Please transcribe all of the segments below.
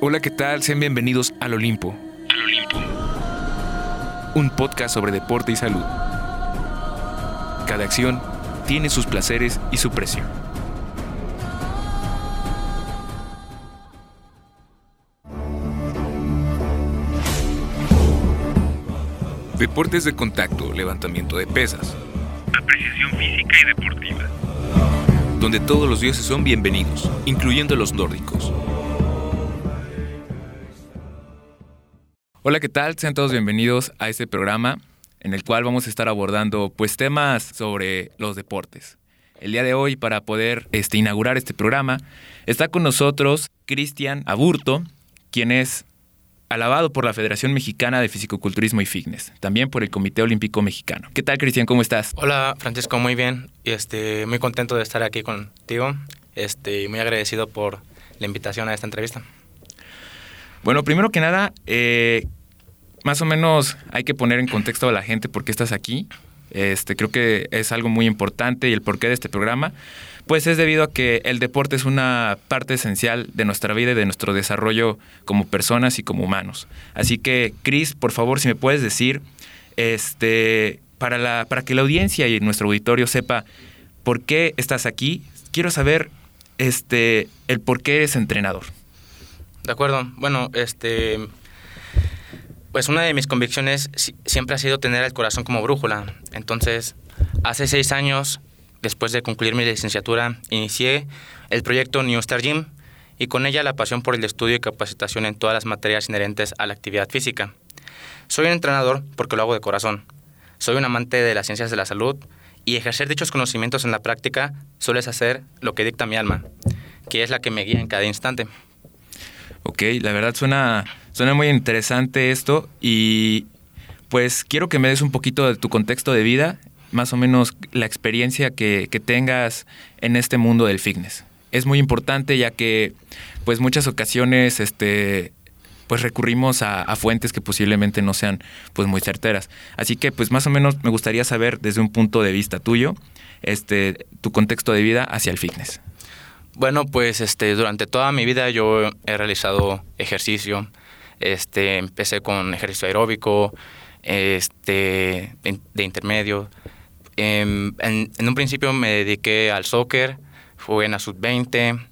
Hola, ¿qué tal? Sean bienvenidos al Olimpo. Al Olimpo. Un podcast sobre deporte y salud. Cada acción tiene sus placeres y su precio. Deportes de contacto, levantamiento de pesas. Apreciación física y deportiva. Donde todos los dioses son bienvenidos, incluyendo los nórdicos. Hola, ¿qué tal? Sean todos bienvenidos a este programa en el cual vamos a estar abordando pues temas sobre los deportes. El día de hoy, para poder este, inaugurar este programa, está con nosotros Cristian Aburto, quien es alabado por la Federación Mexicana de Fisicoculturismo y Fitness, también por el Comité Olímpico Mexicano. ¿Qué tal, Cristian? ¿Cómo estás? Hola, Francisco, muy bien. Este, muy contento de estar aquí contigo. Este, muy agradecido por la invitación a esta entrevista. Bueno, primero que nada, eh, más o menos hay que poner en contexto a la gente por qué estás aquí. Este, creo que es algo muy importante y el porqué de este programa, pues es debido a que el deporte es una parte esencial de nuestra vida y de nuestro desarrollo como personas y como humanos. Así que, Cris, por favor, si me puedes decir, este, para, la, para que la audiencia y nuestro auditorio sepa por qué estás aquí, quiero saber este, el por qué eres entrenador. De acuerdo. Bueno, este, pues una de mis convicciones siempre ha sido tener el corazón como brújula. Entonces, hace seis años, después de concluir mi licenciatura, inicié el proyecto New Star Gym y con ella la pasión por el estudio y capacitación en todas las materias inherentes a la actividad física. Soy un entrenador porque lo hago de corazón. Soy un amante de las ciencias de la salud y ejercer dichos conocimientos en la práctica suele hacer lo que dicta mi alma, que es la que me guía en cada instante. Ok, la verdad suena, suena muy interesante esto y pues quiero que me des un poquito de tu contexto de vida, más o menos la experiencia que, tengas en este mundo del fitness. Es muy importante ya que pues muchas ocasiones este, pues recurrimos a, a, fuentes que posiblemente no sean pues muy certeras. Así que pues más o menos me gustaría saber desde un punto de vista tuyo este, tu contexto de vida hacia el fitness. Bueno, pues este, durante toda mi vida yo he realizado ejercicio. Este, empecé con ejercicio aeróbico, este, de intermedio. Em, en, un principio me dediqué al soccer, fui en la sub-20,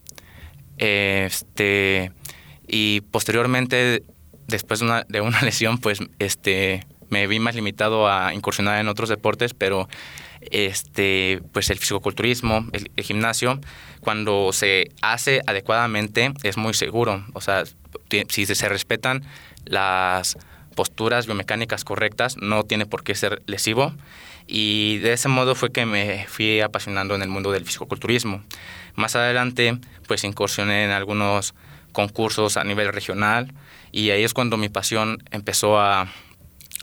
este, y posteriormente, después de una, de una lesión, pues este, me vi más limitado a incursionar en otros deportes, pero este, pues el fisicoculturismo, el, gimnasio, cuando se hace adecuadamente es muy seguro. O sea, si se respetan las posturas biomecánicas correctas, no tiene por qué ser lesivo. Y de ese modo fue que me fui apasionando en el mundo del fisicoculturismo. Más adelante, pues incursioné en algunos concursos a nivel regional y ahí es cuando mi pasión empezó a,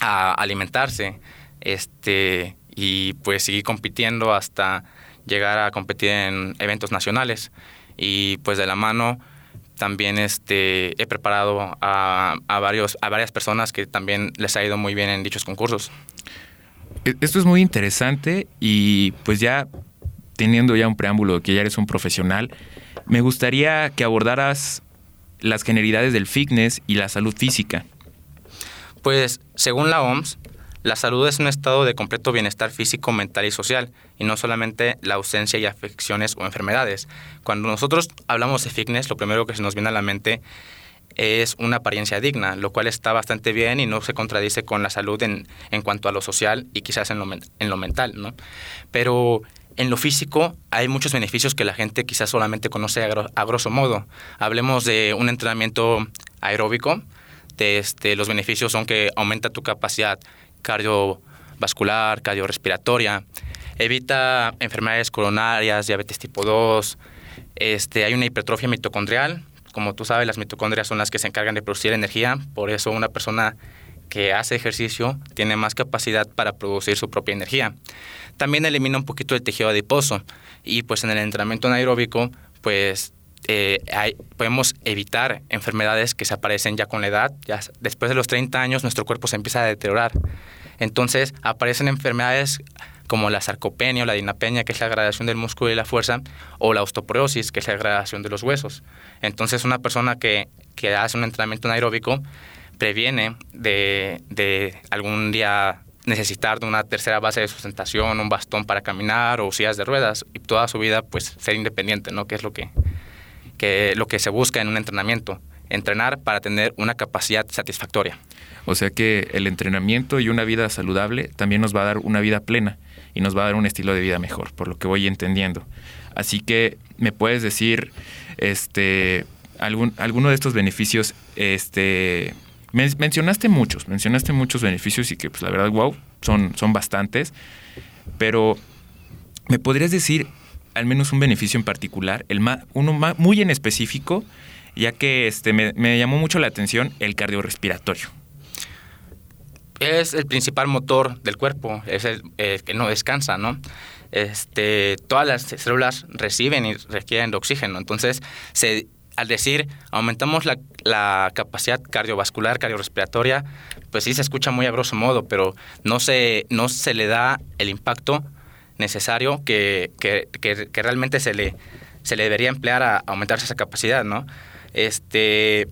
a alimentarse. Este, y pues seguí compitiendo hasta llegar a competir en eventos nacionales y pues de la mano también este, he preparado a, a, varios, a varias personas que también les ha ido muy bien en dichos concursos. E, esto es muy interesante y pues ya teniendo ya un preámbulo que ya eres un profesional, me gustaría que abordaras las generalidades del fitness y la salud física. Pues según la OMS, la salud es un estado de completo bienestar físico, mental y social, y no solamente la ausencia de afecciones o enfermedades. Cuando nosotros hablamos de fitness, lo primero que se nos viene a la mente es una apariencia digna, lo cual está bastante bien y no se contradice con la salud en, en cuanto a lo social y quizás en lo, en lo mental, ¿no? Pero en lo físico hay muchos beneficios que la gente quizás solamente conoce a, grosso modo. Hablemos de un entrenamiento aeróbico. De este, los beneficios son que aumenta tu capacidad cardiovascular, cardiorrespiratoria, evita enfermedades coronarias, diabetes tipo 2, este, hay una hipertrofia mitocondrial. Como tú sabes, las mitocondrias son las que se encargan de producir energía, por eso una persona que hace ejercicio tiene más capacidad para producir su propia energía. También elimina un poquito el tejido adiposo y pues en el entrenamiento anaeróbico pues eh, podemos evitar enfermedades que se aparecen ya con la edad. Ya después de los 30 años nuestro cuerpo se empieza a deteriorar. Entonces aparecen enfermedades como la sarcopenia o la dinapenia, que es la gradación del músculo y la fuerza, o la osteoporosis, que es la gradación de los huesos. Entonces, una persona que, que hace un entrenamiento anaeróbico previene de, de algún día necesitar de una tercera base de sustentación, un bastón para caminar o sillas de ruedas y toda su vida pues ser independiente, ¿no? Que es lo que, que, lo que se busca en un entrenamiento, entrenar para tener una capacidad satisfactoria. O sea que el entrenamiento y una vida saludable también nos va a dar una vida plena y nos va a dar un estilo de vida mejor, por lo que voy entendiendo. Así que me puedes decir, este, algún, alguno de estos beneficios, este, mencionaste muchos, mencionaste muchos beneficios y que pues la verdad, wow, son, son bastantes, pero ¿me podrías decir al menos un beneficio en particular, el uno muy en específico, ya que este, me, me llamó mucho la atención el cardiorrespiratorio? es el principal motor del cuerpo, es el, que no descansa, ¿no? Este, todas las células reciben y requieren de oxígeno, entonces se, al decir aumentamos la, la, capacidad cardiovascular, cardiorrespiratoria, pues sí se escucha muy a grosso modo, pero no se, no se le da el impacto necesario que, que, que, realmente se le, se le debería emplear a aumentarse esa capacidad, ¿no? Este,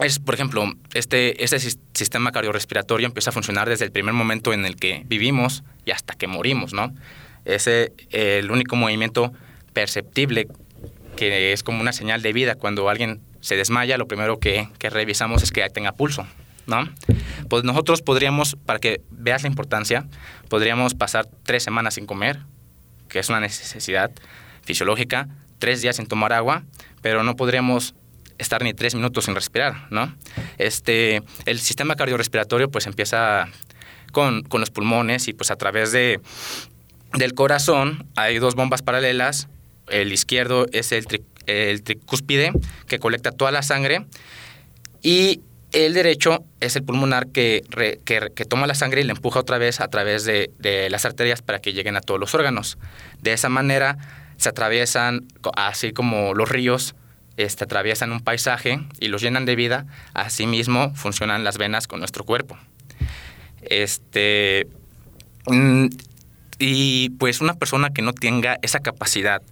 es, por ejemplo, este, este sistema cardiorrespiratorio empieza a funcionar desde el primer momento en el que vivimos y hasta que morimos, ¿no? Es el único movimiento perceptible que es como una señal de vida. Cuando alguien se desmaya, lo primero que, que revisamos es que tenga pulso, ¿no? Pues nosotros podríamos, para que veas la importancia, podríamos pasar tres semanas sin comer, que es una necesidad fisiológica, tres días sin tomar agua, pero no podríamos estar ni tres minutos sin respirar, ¿no? Este, el sistema cardiorrespiratorio pues empieza con, con los pulmones y pues a través de, del corazón hay dos bombas paralelas. El izquierdo es el, el tricúspide que colecta toda la sangre y el derecho es el pulmonar que, que, que, toma la sangre y la empuja otra vez a través de, de, las arterias para que lleguen a todos los órganos. De esa manera se atraviesan, así como los ríos, este, atraviesan un paisaje y los llenan de vida, asimismo funcionan las venas con nuestro cuerpo. Este, mm, y pues una persona que no tenga esa capacidad,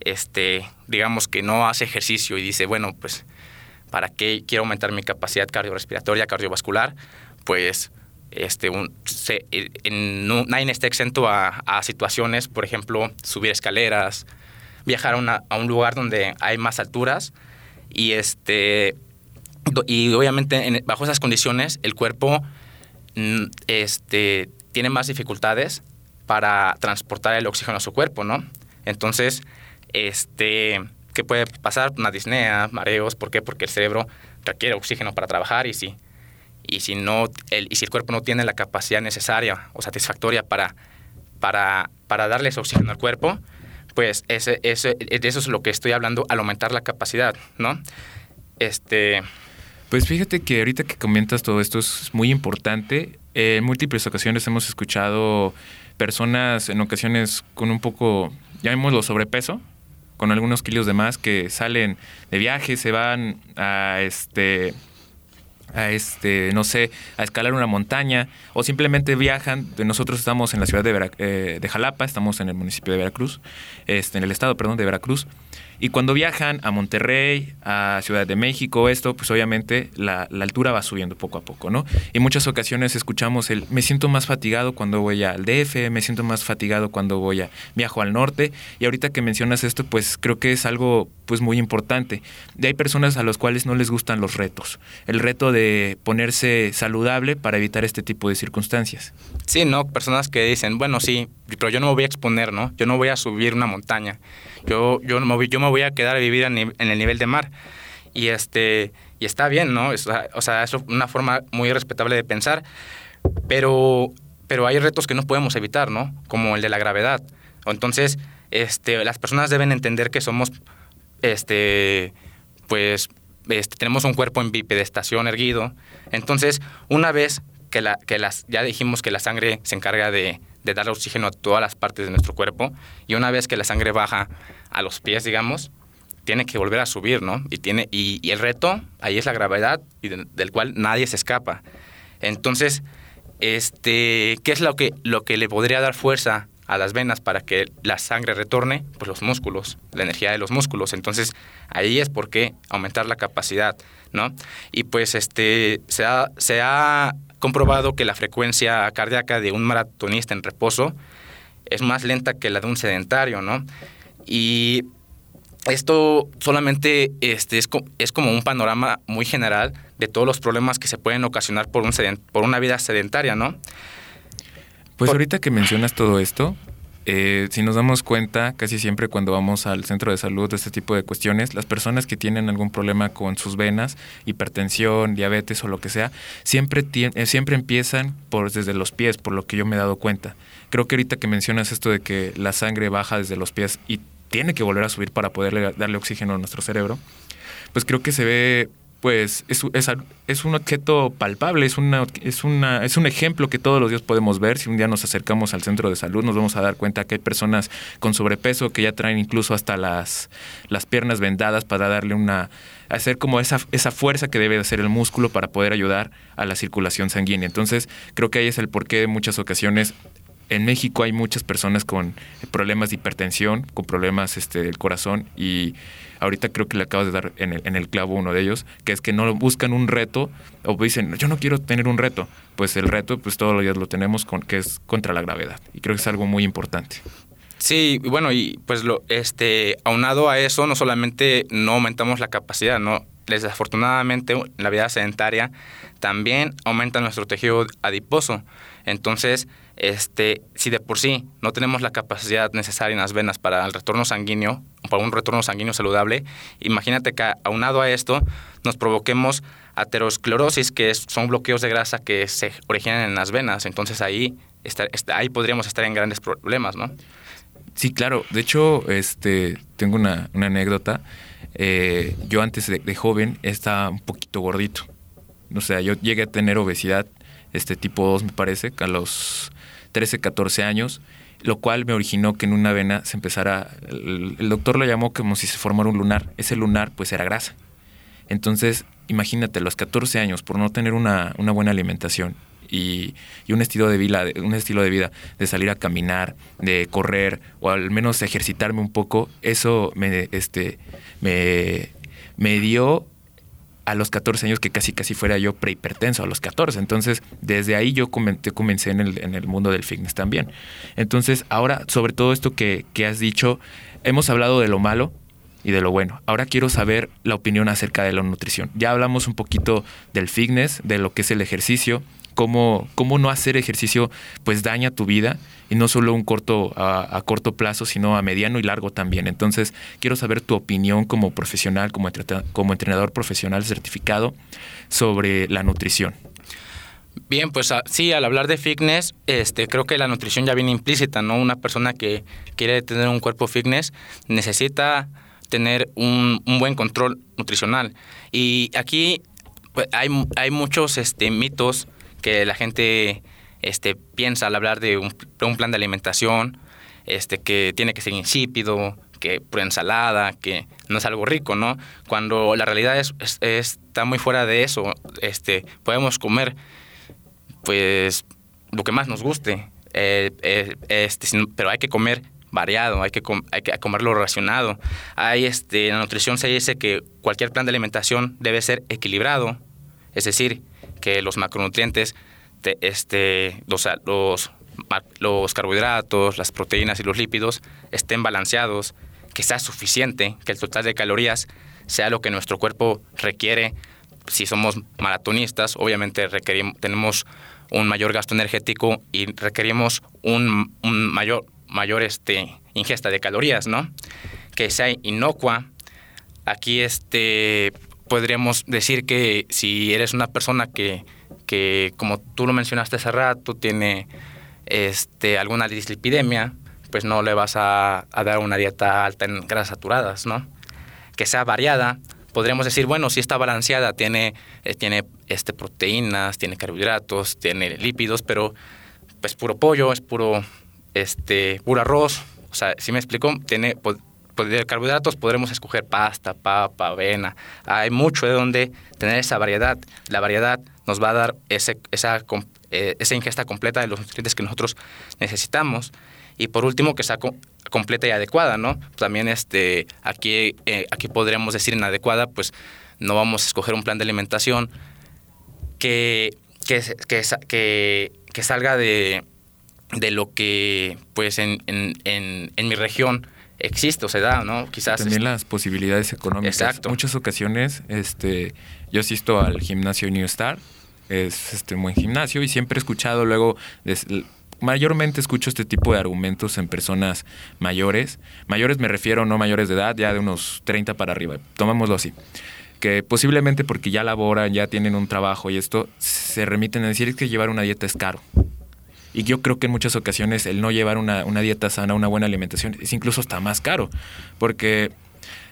este, digamos que no hace ejercicio y dice, bueno, pues, ¿para qué quiero aumentar mi capacidad cardiorrespiratoria, cardiovascular? Pues este, un, nadie está exento a, a, situaciones, por ejemplo, subir escaleras, viajar a, un lugar donde hay más alturas y este y obviamente bajo esas condiciones el cuerpo mm, este, tiene más dificultades para transportar el oxígeno a su cuerpo, ¿no? Entonces, este, ¿qué puede pasar? Una disnea, mareos, ¿por qué? Porque el cerebro requiere oxígeno para trabajar y si, y si, no, el, y si el cuerpo no tiene la capacidad necesaria o satisfactoria para, para, para darle ese oxígeno al cuerpo, pues ese, eso es lo que estoy hablando al aumentar la capacidad, ¿no? Este... Pues fíjate que ahorita que comentas todo esto es muy importante. en múltiples ocasiones hemos escuchado personas en ocasiones con un poco, llamémoslo sobrepeso, con algunos kilos de más que salen de viaje, se van a este a este, no sé, a escalar una montaña o simplemente viajan. Nosotros estamos en la ciudad de, eh, Jalapa, estamos en el municipio de Veracruz, este, en el estado, perdón, de Veracruz. Y cuando viajan a Monterrey, a Ciudad de México, esto, pues obviamente la, altura va subiendo poco a poco, ¿no? Y muchas ocasiones escuchamos el, me siento más fatigado cuando voy al DF, me siento más fatigado cuando voy a, viajo al norte. Y ahorita que mencionas esto, pues creo que es algo, pues muy importante. Y hay personas a las cuales no les gustan los retos. El reto de ponerse saludable para evitar este tipo de circunstancias. Sí, ¿no? Personas que dicen, bueno, sí, pero yo no me voy a exponer, ¿no? Yo no voy a subir una montaña. Yo, yo, me voy, yo me voy a quedar a vivir en, el nivel de mar. Y, este, y está bien, ¿no? o sea, es una forma muy respetable de pensar. Pero, pero hay retos que no podemos evitar, ¿no? Como el de la gravedad. Entonces, este, las personas deben entender que somos, este, pues, este, tenemos un cuerpo en bipedestación erguido. Entonces, una vez que, la, que las, ya dijimos que la sangre se encarga de, de dar oxígeno a todas las partes de nuestro cuerpo y una vez que la sangre baja a los pies, digamos, tiene que volver a subir, ¿no? Y, tiene, y, el reto ahí es la gravedad y del cual nadie se escapa. Entonces, este, ¿qué es lo que, lo que le podría dar fuerza a las venas para que la sangre retorne, pues los músculos, la energía de los músculos. Entonces, ahí es por qué aumentar la capacidad, ¿no? Y pues este se se ha comprobado que la frecuencia cardíaca de un maratonista en reposo es más lenta que la de un sedentario, ¿no? Y esto solamente este, es, es como un panorama muy general de todos los problemas que se pueden ocasionar por, un por una vida sedentaria, ¿no? Pues ahorita que mencionas todo esto, eh, si nos damos cuenta, casi siempre cuando vamos al centro de salud de este tipo de cuestiones, las personas que tienen algún problema con sus venas, hipertensión, diabetes o lo que sea, siempre, eh, siempre empiezan por, desde los pies, por lo que yo me he dado cuenta. Creo que ahorita que mencionas esto de que la sangre baja desde los pies y tiene que volver a subir para poderle darle oxígeno a nuestro cerebro, pues creo que se ve pues es, un objeto palpable, es, una, es, una, es un ejemplo que todos los días podemos ver. Si un día nos acercamos al centro de salud, nos vamos a dar cuenta que hay personas con sobrepeso que ya traen incluso hasta las, las piernas vendadas para darle una, hacer como esa, esa fuerza que debe hacer el músculo para poder ayudar a la circulación sanguínea. Entonces, creo que ahí es el porqué de muchas ocasiones en México hay muchas personas con problemas de hipertensión, con problemas este, del corazón y ahorita creo que le acabas de dar en el, en el clavo uno de ellos, que es que no buscan un reto o dicen, yo no quiero tener un reto. Pues el reto, pues todos los días lo tenemos, con, que es contra la gravedad. Y creo que es algo muy importante. Sí, bueno, y pues lo, este, aunado a eso, no solamente no aumentamos la capacidad, no, desafortunadamente la vida sedentaria también aumenta nuestro tejido adiposo. Entonces, este, si de por sí no tenemos la capacidad necesaria en las venas para el retorno sanguíneo, para un retorno sanguíneo saludable, imagínate que aunado a esto nos provoquemos aterosclerosis, que son bloqueos de grasa que se originan en las venas. Entonces ahí, ahí podríamos estar en grandes problemas, ¿no? Sí, claro. De hecho, este, tengo una, anécdota. Eh, yo antes de, de joven estaba un poquito gordito. O sea, yo llegué a tener obesidad este tipo 2 me parece, a los 13, 14 años, lo cual me originó que en una vena se empezara, el, doctor lo llamó como si se formara un lunar, ese lunar pues era grasa. Entonces, imagínate, los 14 años, por no tener una, buena alimentación y, un, estilo de vida, un estilo de vida, de salir a caminar, de correr o al menos ejercitarme un poco, eso me, este, me, me dio a los 14 años que casi casi fuera yo prehipertenso a los 14. Entonces, desde ahí yo comencé en el, en el mundo del fitness también. Entonces, ahora, sobre todo esto que, que has dicho, hemos hablado de lo malo, y de lo bueno. Ahora quiero saber la opinión acerca de la nutrición. Ya hablamos un poquito del fitness, de lo que es el ejercicio, cómo, cómo no hacer ejercicio pues daña tu vida y no solo un corto a, corto plazo, sino a mediano y largo también. Entonces, quiero saber tu opinión como profesional, como, entrenador profesional certificado sobre la nutrición. Bien, pues sí, al hablar de fitness, este, creo que la nutrición ya viene implícita, ¿no? Una persona que quiere tener un cuerpo fitness necesita tener un, un buen control nutricional. Y aquí pues, hay, hay muchos este, mitos que la gente este, piensa al hablar de un, plan de alimentación, este, que tiene que ser insípido, que pura ensalada, que no es algo rico, ¿no? Cuando la realidad es, está muy fuera de eso, este, podemos comer, pues, lo que más nos guste, eh, eh, este, pero hay que comer variado, hay que, hay que comerlo racionado. Hay, este, en la nutrición se dice que cualquier plan de alimentación debe ser equilibrado, es decir, que los macronutrientes, este, los, los, los carbohidratos, las proteínas y los lípidos estén balanceados, que sea suficiente, que el total de calorías sea lo que nuestro cuerpo requiere. Si somos maratonistas, obviamente requerimos, tenemos un mayor gasto energético y requerimos un, un mayor, mayor este, ingesta de calorías, ¿no? Que sea inocua. Aquí este, podríamos decir que si eres una persona que, que como tú lo mencionaste hace rato, tiene este, alguna dislipidemia, pues no le vas a, dar una dieta alta en grasas saturadas, ¿no? Que sea variada, podríamos decir, bueno, si está balanceada, tiene, eh, tiene este, proteínas, tiene carbohidratos, tiene lípidos, pero pues puro pollo, es puro, este, puro arroz, o sea, si me explico, tiene de carbohidratos podremos escoger pasta, papa, avena. Hay mucho de donde tener esa variedad. La variedad nos va a dar ese, esa, eh, esa ingesta completa de los nutrientes que nosotros necesitamos. Y por último, que sea completa y adecuada, ¿no? También este, aquí, eh, aquí podríamos decir inadecuada, pues no vamos a escoger un plan de alimentación que, que, que, que salga de, de lo que pues en, en, en, mi región existe o se da, ¿no? Quizás también las posibilidades económicas. Exacto. Muchas ocasiones, este, yo asisto al gimnasio New Star, es este buen gimnasio y siempre he escuchado luego mayormente escucho este tipo de argumentos en personas mayores. Mayores me refiero no mayores de edad, ya de unos 30 para arriba. Tomémoslo así. Que posiblemente porque ya laboran, ya tienen un trabajo y esto, se remiten a decir que llevar una dieta es caro. Y yo creo que en muchas ocasiones el no llevar una, dieta sana, una buena alimentación, es incluso hasta más caro. Porque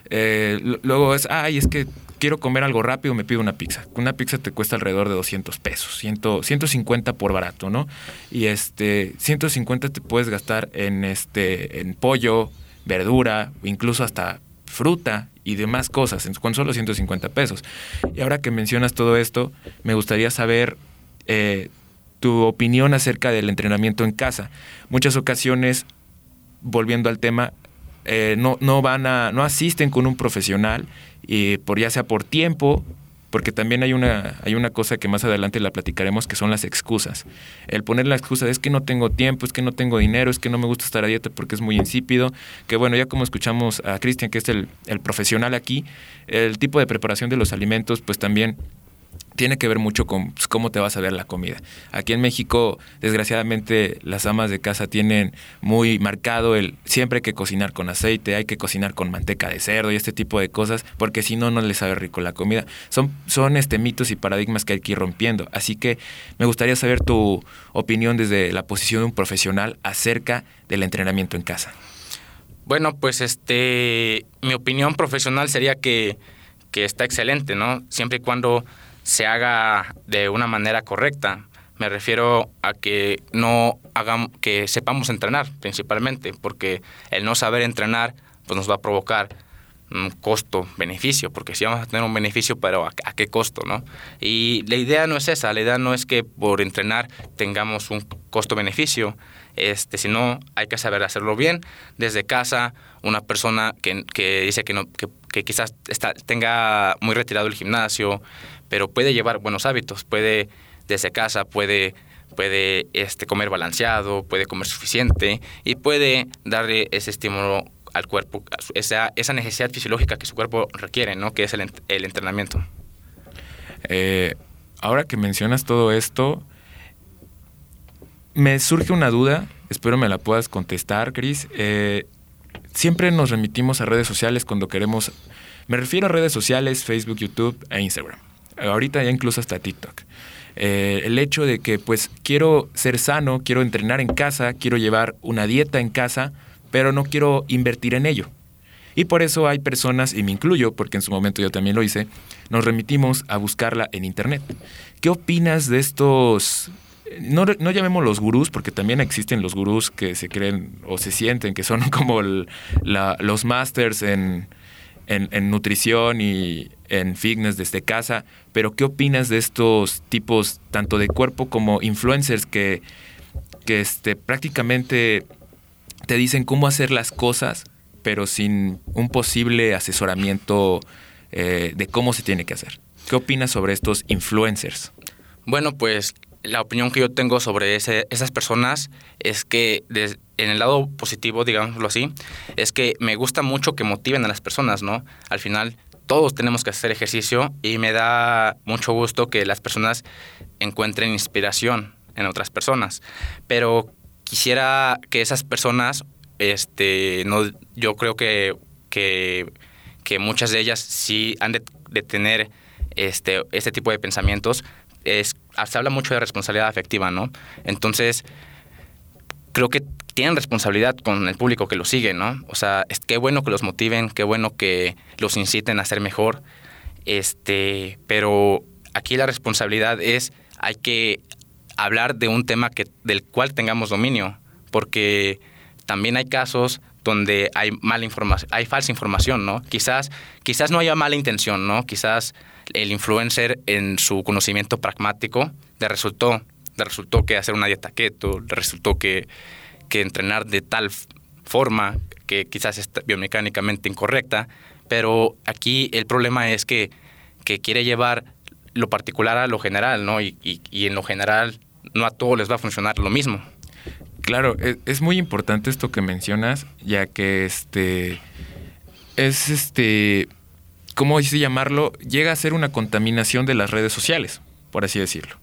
eh, luego es, ay, es que quiero comer algo rápido, me pido una pizza. Una pizza te cuesta alrededor de 200 pesos, 150 por barato, ¿no? Y este, 150 te puedes gastar en, este, en pollo, verdura, incluso hasta fruta y demás cosas, con solo 150 pesos. Y ahora que mencionas todo esto, me gustaría saber eh, tu opinión acerca del entrenamiento en casa. Muchas ocasiones, volviendo al tema, eh, no, no van a, no asisten con un profesional, y por ya sea por tiempo, porque también hay una, hay una cosa que más adelante la platicaremos, que son las excusas. El poner la excusa es que no tengo tiempo, es que no tengo dinero, es que no me gusta estar a dieta porque es muy insípido, que bueno, ya como escuchamos a Cristian, que es el, el profesional aquí, el tipo de preparación de los alimentos, pues también tiene que ver mucho con pues, cómo te vas a ver la comida. Aquí en México, desgraciadamente, las amas de casa tienen muy marcado el siempre hay que cocinar con aceite, hay que cocinar con manteca de cerdo y este tipo de cosas, porque si no, no les sabe rico la comida. Son, son este, mitos y paradigmas que hay que ir rompiendo. Así que me gustaría saber tu opinión desde la posición de un profesional acerca del entrenamiento en casa. Bueno, pues este, mi opinión profesional sería que, que está excelente, ¿no? Siempre y cuando se haga de una manera correcta. Me refiero a que no hagamos, que sepamos entrenar principalmente, porque el no saber entrenar pues nos va a provocar un costo-beneficio, porque si vamos a tener un beneficio, pero ¿a, qué costo? ¿no? Y la idea no es esa, la idea no es que por entrenar tengamos un costo-beneficio, este, sino hay que saber hacerlo bien. Desde casa, una persona que, que dice que, no, que quizás está, tenga muy retirado el gimnasio, pero puede llevar buenos hábitos, puede desde casa, puede, puede este, comer balanceado, puede comer suficiente y puede darle ese estímulo al cuerpo, esa, necesidad fisiológica que su cuerpo requiere, ¿no? que es el, el entrenamiento. Eh, ahora que mencionas todo esto, me surge una duda, espero me la puedas contestar, Cris. Eh, siempre nos remitimos a redes sociales cuando queremos, me refiero a redes sociales, Facebook, YouTube e Instagram ahorita ya incluso hasta TikTok. Eh, el hecho de que pues quiero ser sano, quiero entrenar en casa, quiero llevar una dieta en casa, pero no quiero invertir en ello. Y por eso hay personas, y me incluyo, porque en su momento yo también lo hice, nos remitimos a buscarla en Internet. ¿Qué opinas de estos, no, no llamemos los gurús, porque también existen los gurús que se creen o se sienten que son como los masters en, en, nutrición y en fitness desde casa, pero ¿qué opinas de estos tipos, tanto de cuerpo como influencers, que, que este, prácticamente te dicen cómo hacer las cosas, pero sin un posible asesoramiento eh, de cómo se tiene que hacer? ¿Qué opinas sobre estos influencers? Bueno, pues la opinión que yo tengo sobre esas personas es que en el lado positivo, digámoslo así, es que me gusta mucho que motiven a las personas, ¿no? Al final todos tenemos que hacer ejercicio y me da mucho gusto que las personas encuentren inspiración en otras personas. Pero quisiera que esas personas, este, no, yo creo que, que, muchas de ellas sí han de, tener este, este tipo de pensamientos, es, se habla mucho de responsabilidad afectiva, ¿no? Entonces, creo que tienen responsabilidad con el público que los sigue, ¿no? O sea, es, qué bueno que los motiven, qué bueno que los inciten a ser mejor, este, pero aquí la responsabilidad es, hay que hablar de un tema que, del cual tengamos dominio, porque también hay casos donde hay mala información, hay falsa información, ¿no? Quizás, quizás no haya mala intención, ¿no? Quizás el influencer en su conocimiento pragmático le resultó, le resultó que hacer una dieta keto, le resultó que, que entrenar de tal forma que quizás es biomecánicamente incorrecta, pero aquí el problema es que, que quiere llevar lo particular a lo general, ¿no? Y, y, en lo general no a todos les va a funcionar lo mismo. Claro, es, es, muy importante esto que mencionas, ya que este es este, ¿cómo dice llamarlo? Llega a ser una contaminación de las redes sociales, por así decirlo.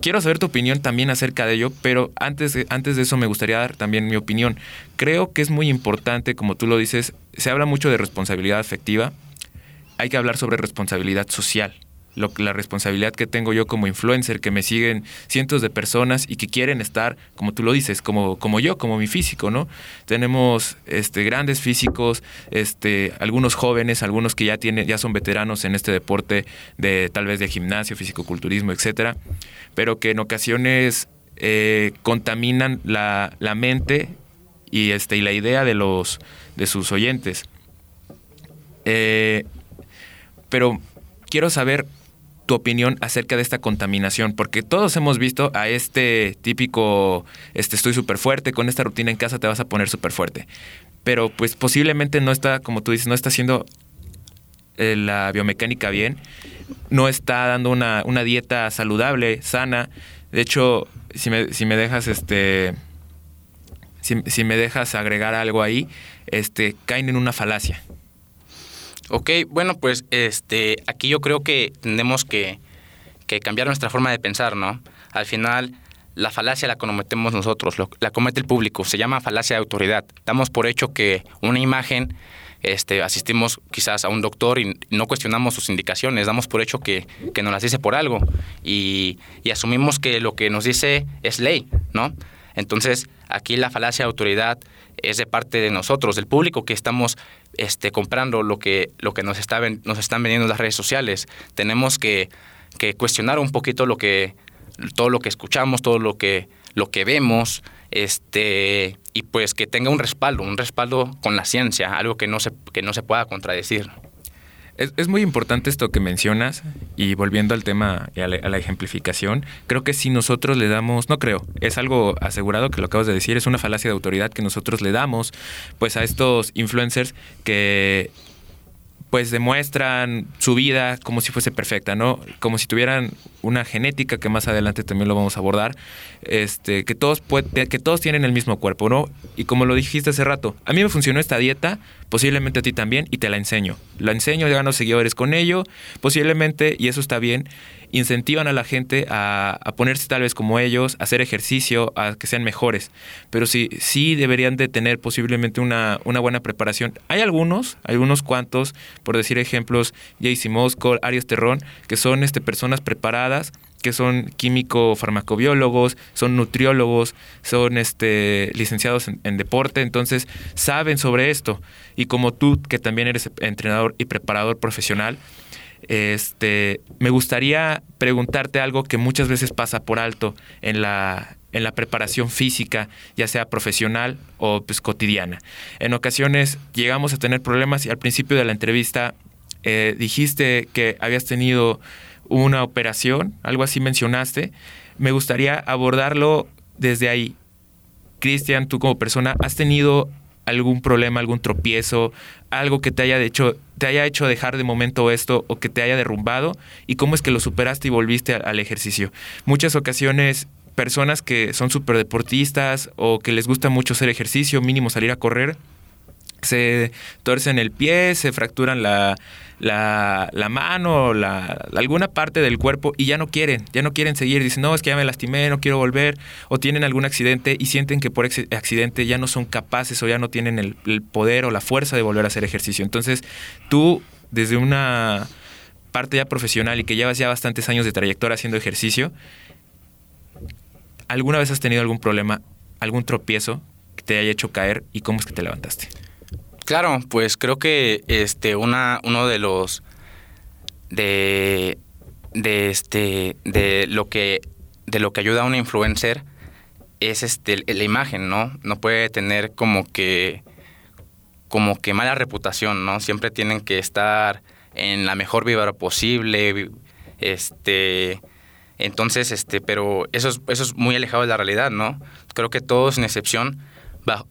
Quiero saber tu opinión también acerca de ello, pero antes antes de eso me gustaría dar también mi opinión. Creo que es muy importante, como tú lo dices, se habla mucho de responsabilidad afectiva, hay que hablar sobre responsabilidad social la responsabilidad que tengo yo como influencer, que me siguen cientos de personas y que quieren estar, como tú lo dices, como, como yo, como mi físico, ¿no? Tenemos este, grandes físicos, este, algunos jóvenes, algunos que ya, tienen, ya son veteranos en este deporte de tal vez de gimnasio, fisicoculturismo, etcétera, pero que en ocasiones eh, contaminan la, la, mente y, este, y la idea de, los, de sus oyentes. Eh, pero quiero saber tu opinión acerca de esta contaminación, porque todos hemos visto a este típico, este estoy súper fuerte, con esta rutina en casa te vas a poner súper fuerte, pero pues posiblemente no está, como tú dices, no está haciendo eh, la biomecánica bien, no está dando una, una dieta saludable, sana, de hecho, si me, si me dejas este... Si, si me dejas agregar algo ahí, este, caen en una falacia. Ok, bueno, pues este, aquí yo creo que tenemos que, cambiar nuestra forma de pensar, ¿no? Al final, la falacia la cometemos nosotros, la comete el público, se llama falacia de autoridad. Damos por hecho que una imagen, este, asistimos quizás a un doctor y no cuestionamos sus indicaciones, damos por hecho que, que nos las dice por algo y, y asumimos que lo que nos dice es ley, ¿no? Entonces, aquí la falacia de autoridad es de parte de nosotros, del público que estamos este, comprando lo que, lo que nos, está, nos están vendiendo las redes sociales. Tenemos que, que, cuestionar un poquito lo que, todo lo que escuchamos, todo lo que, lo que vemos, este, y pues que tenga un respaldo, un respaldo con la ciencia, algo que no se, que no se pueda contradecir. Es, muy importante esto que mencionas y volviendo al tema y a la, ejemplificación, creo que si nosotros le damos, no creo, es algo asegurado que lo acabas de decir, es una falacia de autoridad que nosotros le damos pues a estos influencers que pues demuestran su vida como si fuese perfecta, ¿no? Como si tuvieran una genética que más adelante también lo vamos a abordar, este, que todos que todos tienen el mismo cuerpo, ¿no? Y como lo dijiste hace rato, a mí me funcionó esta dieta, posiblemente a ti también y te la enseño. La enseño, gano seguidores con ello, posiblemente y eso está bien incentivan a la gente a, ponerse tal vez como ellos, a hacer ejercicio, a que sean mejores. Pero sí, sí deberían de tener posiblemente una, una buena preparación. Hay algunos, algunos cuantos, por decir ejemplos, Jaycee Moscow, Arias Terrón, que son este, personas preparadas que son químico-farmacobiólogos, son nutriólogos, son este, licenciados en, en, deporte, entonces saben sobre esto. Y como tú, que también eres entrenador y preparador profesional, este, me gustaría preguntarte algo que muchas veces pasa por alto en la, en la preparación física, ya sea profesional o pues, cotidiana. En ocasiones llegamos a tener problemas y al principio de la entrevista eh, dijiste que habías tenido una operación, algo así mencionaste. Me gustaría abordarlo desde ahí. Cristian, tú como persona, ¿has tenido algún problema, algún tropiezo, algo que te haya hecho, te haya hecho dejar de momento esto o que te haya derrumbado y cómo es que lo superaste y volviste al, ejercicio. Muchas ocasiones personas que son súper deportistas o que les gusta mucho hacer ejercicio, mínimo salir a correr, se torcen el pie, se fracturan la, la, la mano, la, alguna parte del cuerpo y ya no quieren, ya no quieren seguir. Dicen, no, es que ya me lastimé, no quiero volver. O tienen algún accidente y sienten que por accidente ya no son capaces o ya no tienen el, el poder o la fuerza de volver a hacer ejercicio. Entonces, tú, desde una parte ya profesional y que llevas ya bastantes años de trayectoria haciendo ejercicio, ¿alguna vez has tenido algún problema, algún tropiezo que te haya hecho caer y cómo es que te levantaste? Claro, pues creo que este una uno de los de de este de lo que de lo que ayuda a un influencer es este la imagen, ¿no? No puede tener como que como que mala reputación, ¿no? Siempre tienen que estar en la mejor vibra posible, este Entonces, este, pero eso es, eso es muy alejado de la realidad, ¿no? Creo que todos, sin excepción,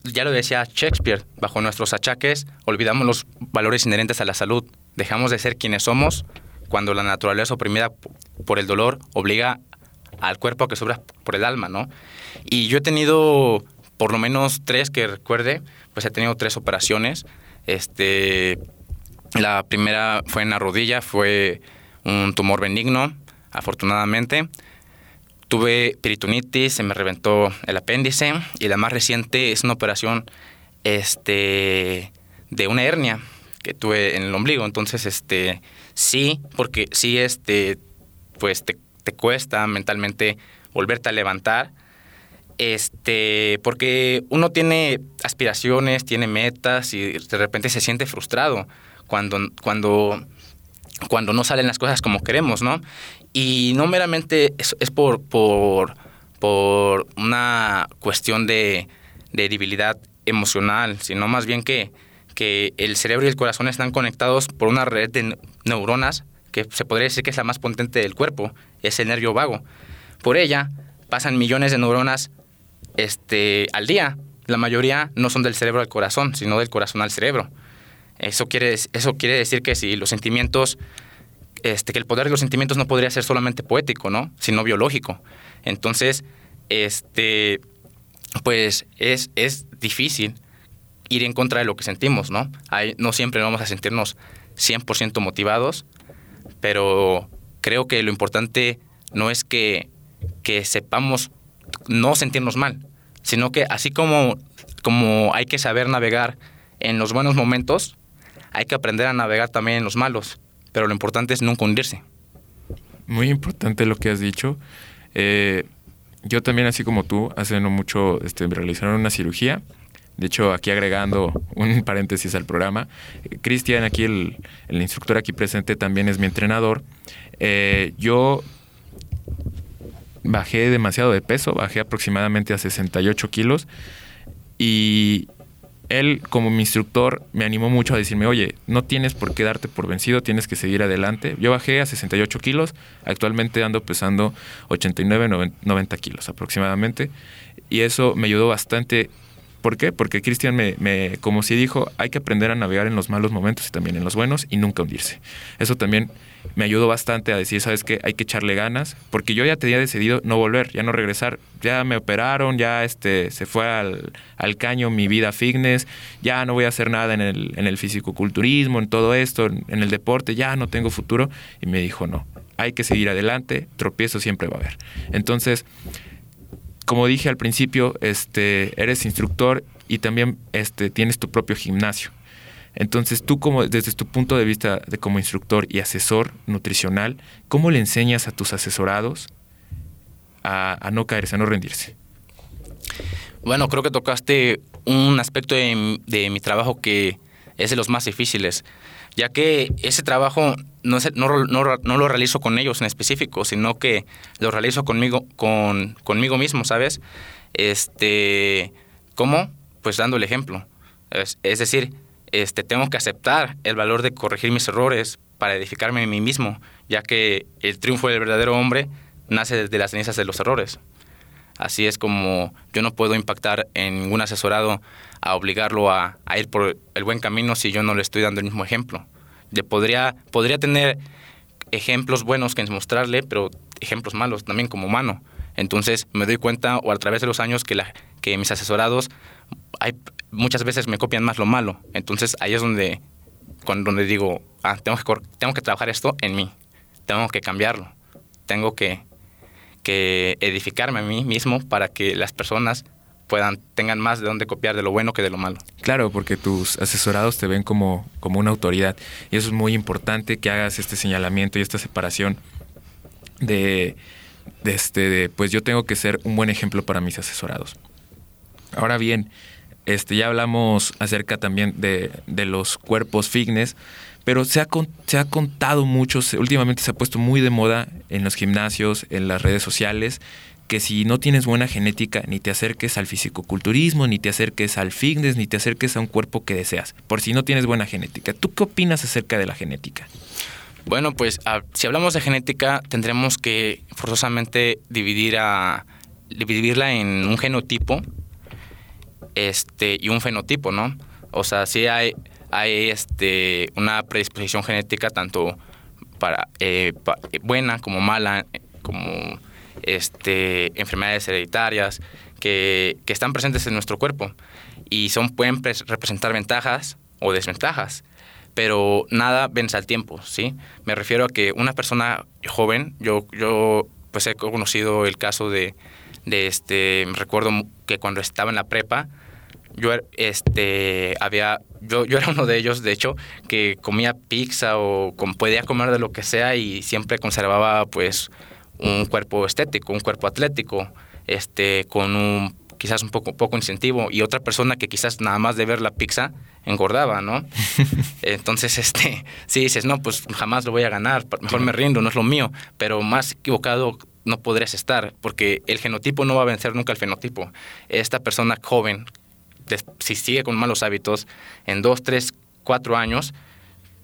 ya lo decía Shakespeare, bajo nuestros achaques olvidamos los valores inherentes a la salud. Dejamos de ser quienes somos cuando la naturaleza oprimida por el dolor obliga al cuerpo a que sobra por el alma, ¿no? Y yo he tenido por lo menos tres que recuerde, pues he tenido tres operaciones. Este, la primera fue en la rodilla, fue un tumor benigno, afortunadamente. Tuve peritonitis, se me reventó el apéndice y la más reciente es una operación este, de una hernia que tuve en el ombligo. Entonces, este, sí, porque sí, este, pues te, te cuesta mentalmente volverte a levantar este, porque uno tiene aspiraciones, tiene metas y de repente se siente frustrado cuando, cuando, cuando no salen las cosas como queremos, ¿no? Y no meramente es, por, por, por, una cuestión de, de, debilidad emocional, sino más bien que, que el cerebro y el corazón están conectados por una red de neuronas que se podría decir que es la más potente del cuerpo, es el nervio vago. Por ella pasan millones de neuronas este, al día. La mayoría no son del cerebro al corazón, sino del corazón al cerebro. Eso quiere, eso quiere decir que si los sentimientos, este, que el poder de los sentimientos no podría ser solamente poético, ¿no? Sino biológico. Entonces, este, pues es, es difícil ir en contra de lo que sentimos, ¿no? No siempre vamos a sentirnos 100% motivados, pero creo que lo importante no es que, que sepamos no sentirnos mal, sino que así como, como hay que saber navegar en los buenos momentos, hay que aprender a navegar también en los malos, pero lo importante es nunca hundirse. Muy importante lo que has dicho. Eh, yo también, así como tú, hace no mucho este, realizaron una cirugía. De hecho, aquí agregando un paréntesis al programa, Cristian, aquí el, el, instructor aquí presente, también es mi entrenador. Eh, yo bajé demasiado de peso, bajé aproximadamente a 68 kilos y él como mi instructor me animó mucho a decirme, oye, no tienes por qué darte por vencido, tienes que seguir adelante. Yo bajé a 68 kilos, actualmente ando pesando 89, 90 kilos aproximadamente y eso me ayudó bastante ¿Por qué? Porque Cristian me, me, como si dijo, hay que aprender a navegar en los malos momentos y también en los buenos y nunca hundirse. Eso también me ayudó bastante a decir, ¿sabes qué? Hay que echarle ganas, porque yo ya tenía decidido no volver, ya no regresar. Ya me operaron, ya este, se fue al, al caño mi vida fitness, ya no voy a hacer nada en el, en el fisicoculturismo, en todo esto, en el deporte, ya no tengo futuro. Y me dijo, no, hay que seguir adelante, tropiezo siempre va a haber. Entonces, como dije al principio, este, eres instructor y también este, tienes tu propio gimnasio. Entonces, tú como desde tu punto de vista de como instructor y asesor nutricional, ¿cómo le enseñas a tus asesorados a, no caerse, a no rendirse? Bueno, creo que tocaste un aspecto de, mi trabajo que es de los más difíciles ya que ese trabajo no, no, lo realizo con ellos en específico, sino que lo realizo conmigo, con, conmigo mismo, ¿sabes? Este, ¿Cómo? Pues dando el ejemplo. Es, decir, este, tengo que aceptar el valor de corregir mis errores para edificarme en mí mismo, ya que el triunfo del verdadero hombre nace desde las cenizas de los errores. Así es como yo no puedo impactar en ningún asesorado a obligarlo a, ir por el buen camino si yo no le estoy dando el mismo ejemplo. De podría, podría tener ejemplos buenos que mostrarle, pero ejemplos malos también como humano. Entonces me doy cuenta, o a través de los años, que, mis asesorados hay, muchas veces me copian más lo malo. Entonces ahí es donde, cuando, donde digo, ah, tengo, que, tengo que trabajar esto en mí, tengo que cambiarlo, tengo que, que edificarme a mí mismo para que las personas puedan, tengan más de dónde copiar de lo bueno que de lo malo. Claro, porque tus asesorados te ven como, como una autoridad y eso es muy importante que hagas este señalamiento y esta separación de, este, de, pues yo tengo que ser un buen ejemplo para mis asesorados. Ahora bien, este, ya hablamos acerca también de, de los cuerpos fitness, pero se ha, se ha contado mucho, últimamente se ha puesto muy de moda en los gimnasios, en las redes sociales, que si no tienes buena genética, ni te acerques al fisicoculturismo, ni te acerques al fitness, ni te acerques a un cuerpo que deseas, por si no tienes buena genética. ¿Tú qué opinas acerca de la genética? Bueno, pues si hablamos de genética, tendremos que forzosamente dividir a, dividirla en un genotipo este, y un fenotipo, ¿no? O sea, sí hay, hay este, una predisposición genética tanto para eh, buena como mala, como este, enfermedades hereditarias que, que, están presentes en nuestro cuerpo y son, pueden representar ventajas o desventajas, pero nada vence al tiempo, ¿sí? Me refiero a que una persona joven, yo, yo pues he conocido el caso de, de este, recuerdo que cuando estaba en la prepa, yo este había yo, yo era uno de ellos de hecho que comía pizza o podía comer de lo que sea y siempre conservaba pues un cuerpo estético un cuerpo atlético este con un quizás un poco poco incentivo y otra persona que quizás nada más de ver la pizza engordaba no entonces este sí dices no pues jamás lo voy a ganar mejor me rindo no es lo mío pero más equivocado no podrías estar, porque el genotipo no va a vencer nunca el fenotipo. Esta persona joven si sigue con malos hábitos, en dos, tres, cuatro años,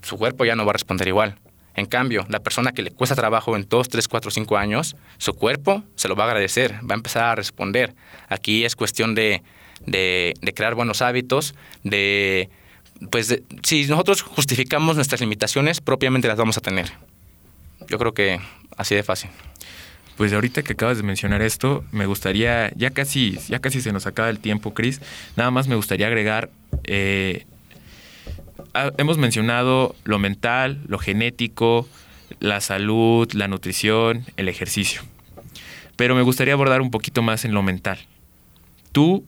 su cuerpo ya no va a responder igual. En cambio, la persona que le cuesta trabajo en dos, tres, cuatro, cinco años, su cuerpo se lo va a agradecer, va a empezar a responder. Aquí es cuestión de, de, crear buenos hábitos, de, pues, si nosotros justificamos nuestras limitaciones, propiamente las vamos a tener. Yo creo que así de fácil. Pues ahorita que acabas de mencionar esto, me gustaría, ya casi, ya casi se nos acaba el tiempo, Cris, nada más me gustaría agregar, eh, hemos mencionado lo mental, lo genético, la salud, la nutrición, el ejercicio, pero me gustaría abordar un poquito más en lo mental. Tú,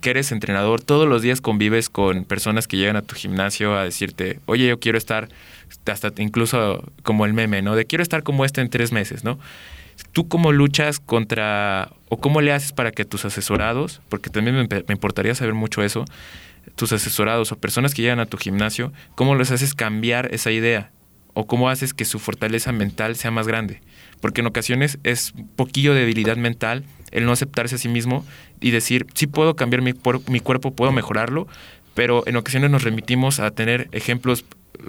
que eres entrenador, todos los días convives con personas que llegan a tu gimnasio a decirte, oye, yo quiero estar, hasta incluso como el meme, ¿no? De quiero estar como este en tres meses, ¿no? ¿Tú cómo luchas contra o cómo le haces para que tus asesorados, porque también me, importaría saber mucho eso, tus asesorados o personas que llegan a tu gimnasio, cómo les haces cambiar esa idea? ¿O cómo haces que su fortaleza mental sea más grande? Porque en ocasiones es un poquillo de debilidad mental el no aceptarse a sí mismo y decir, sí puedo cambiar mi, mi cuerpo, puedo mejorarlo, pero en ocasiones nos remitimos a tener ejemplos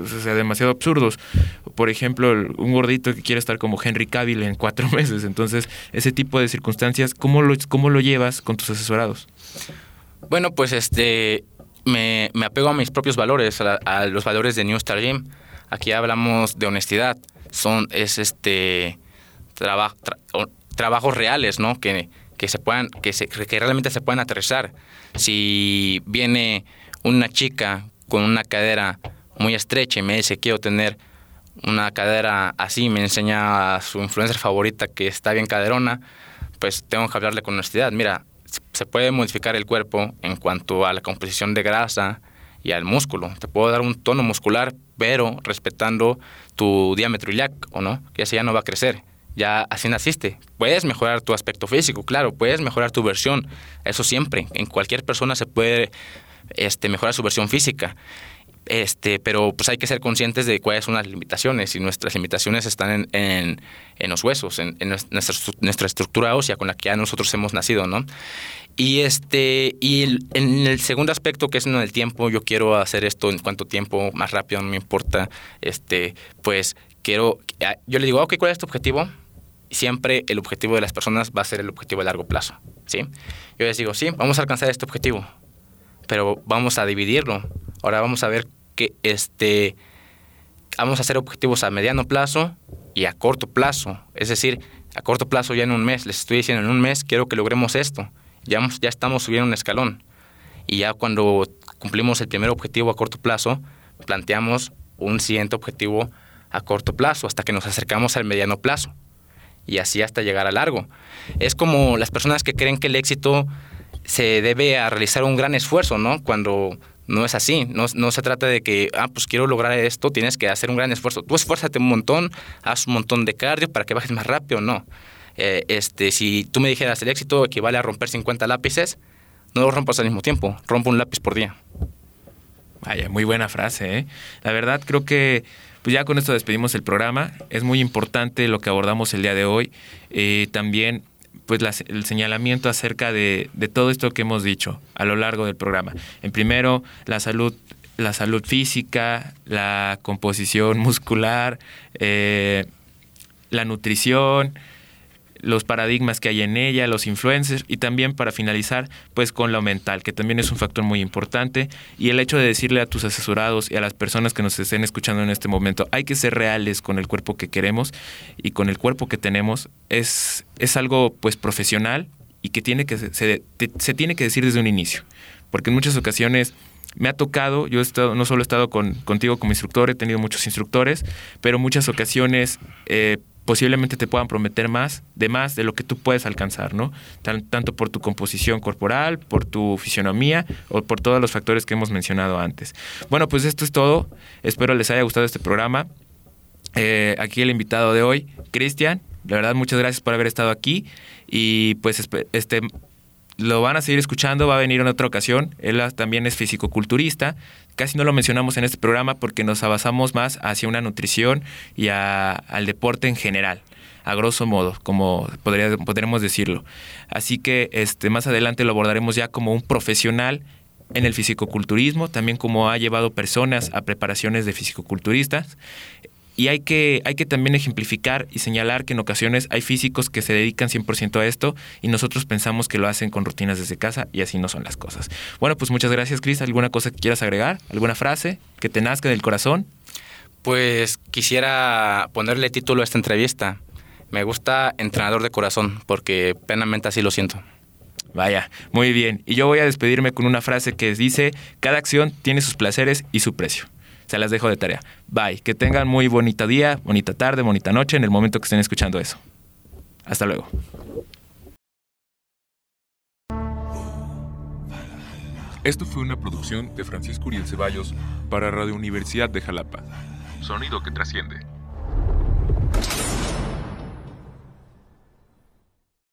sea, demasiado absurdos. Por ejemplo, un gordito que quiere estar como Henry Cavill en cuatro meses. Entonces, ese tipo de circunstancias, ¿cómo lo, cómo lo llevas con tus asesorados? Bueno, pues este me, me apego a mis propios valores, a, los valores de New Star Gym. Aquí hablamos de honestidad. Son, es este trabajos reales, ¿no? Que, que se puedan, que, se, que realmente se puedan aterrizar. Si viene una chica con una cadera muy estrecha y me dice quiero tener una cadera así, me enseña a su influencer favorita que está bien caderona, pues tengo que hablarle con honestidad. Mira, se puede modificar el cuerpo en cuanto a la composición de grasa y al músculo. Te puedo dar un tono muscular, pero respetando tu diámetro iliac, ¿o no? Que así ya no va a crecer. Ya así naciste. Puedes mejorar tu aspecto físico, claro, puedes mejorar tu versión. Eso siempre. En cualquier persona se puede este, mejorar su versión física. Este, pero pues hay que ser conscientes de cuáles son las limitaciones y nuestras limitaciones están en, en, los huesos, en, nuestra, nuestra, estructura ósea con la que ya nosotros hemos nacido, ¿no? Y, este, y en el segundo aspecto, que es en el tiempo, yo quiero hacer esto en cuanto tiempo, más rápido, no me importa, este, pues quiero, ah, yo le digo, ok, ¿cuál es tu objetivo? Siempre el objetivo de las personas va a ser el objetivo a largo plazo, ¿sí? Yo les digo, sí, vamos a alcanzar este objetivo, pero vamos a dividirlo. Ahora vamos a ver que este, vamos a hacer objetivos a mediano plazo y a corto plazo. Es decir, a corto plazo ya en un mes, les estoy diciendo en un mes quiero que logremos esto. Ya, ya estamos subiendo un escalón. Y ya cuando cumplimos el primer objetivo a corto plazo, planteamos un siguiente objetivo a corto plazo hasta que nos acercamos al mediano plazo. Y así hasta llegar a largo. Es como las personas que creen que el éxito se debe a realizar un gran esfuerzo, ¿no? Cuando no es así, no, no, se trata de que, ah, pues quiero lograr esto, tienes que hacer un gran esfuerzo. Tú esfuérzate un montón, haz un montón de cardio para que bajes más rápido, no. Eh, este, si tú me dijeras el éxito equivale a romper 50 lápices, no lo rompas al mismo tiempo, rompo un lápiz por día. Vaya, muy buena frase, ¿eh? La verdad creo que pues ya con esto despedimos el programa. Es muy importante lo que abordamos el día de hoy. Eh, también pues el señalamiento acerca de, todo esto que hemos dicho a lo largo del programa. En primero, la salud la salud física, la composición muscular, eh, la nutrición, los paradigmas que hay en ella, los influencers y también para finalizar pues con lo mental, que también es un factor muy importante y el hecho de decirle a tus asesorados y a las personas que nos estén escuchando en este momento, hay que ser reales con el cuerpo que queremos y con el cuerpo que tenemos es, es algo pues profesional y que tiene que se, se tiene que decir desde un inicio, porque en muchas ocasiones me ha tocado, yo he estado, no solo he estado con, contigo como instructor, he tenido muchos instructores, pero muchas ocasiones eh, posiblemente te puedan prometer más, de más de lo que tú puedes alcanzar, ¿no? tanto por tu composición corporal, por tu fisionomía o por todos los factores que hemos mencionado antes. Bueno, pues esto es todo. Espero les haya gustado este programa. Eh, aquí el invitado de hoy, Cristian. De verdad, muchas gracias por haber estado aquí. Y pues este lo van a seguir escuchando, va a venir en otra ocasión. Él también es fisicoculturista. Casi no lo mencionamos en este programa porque nos avanzamos más hacia una nutrición y al deporte en general, a grosso modo, como podría, podríamos decirlo. Así que este, más adelante lo abordaremos ya como un profesional en el fisicoculturismo, también como ha llevado personas a preparaciones de fisicoculturistas y hay que, hay que también ejemplificar y señalar que en ocasiones hay físicos que se dedican 100% a esto y nosotros pensamos que lo hacen con rutinas desde casa y así no son las cosas. Bueno, pues muchas gracias, Cris. ¿Alguna cosa que quieras agregar? ¿Alguna frase que te nazca del corazón? Pues quisiera ponerle título a esta entrevista. Me gusta entrenador de corazón porque plenamente así lo siento. Vaya, muy bien. Y yo voy a despedirme con una frase que dice, cada acción tiene sus placeres y su precio se las dejo de tarea. Bye. Que tengan muy bonita día, bonita tarde, bonita noche en el momento que estén escuchando eso. Hasta luego. Esto fue una producción de Francisco Uriel Ceballos para Radio Universidad de Jalapa. Sonido que trasciende.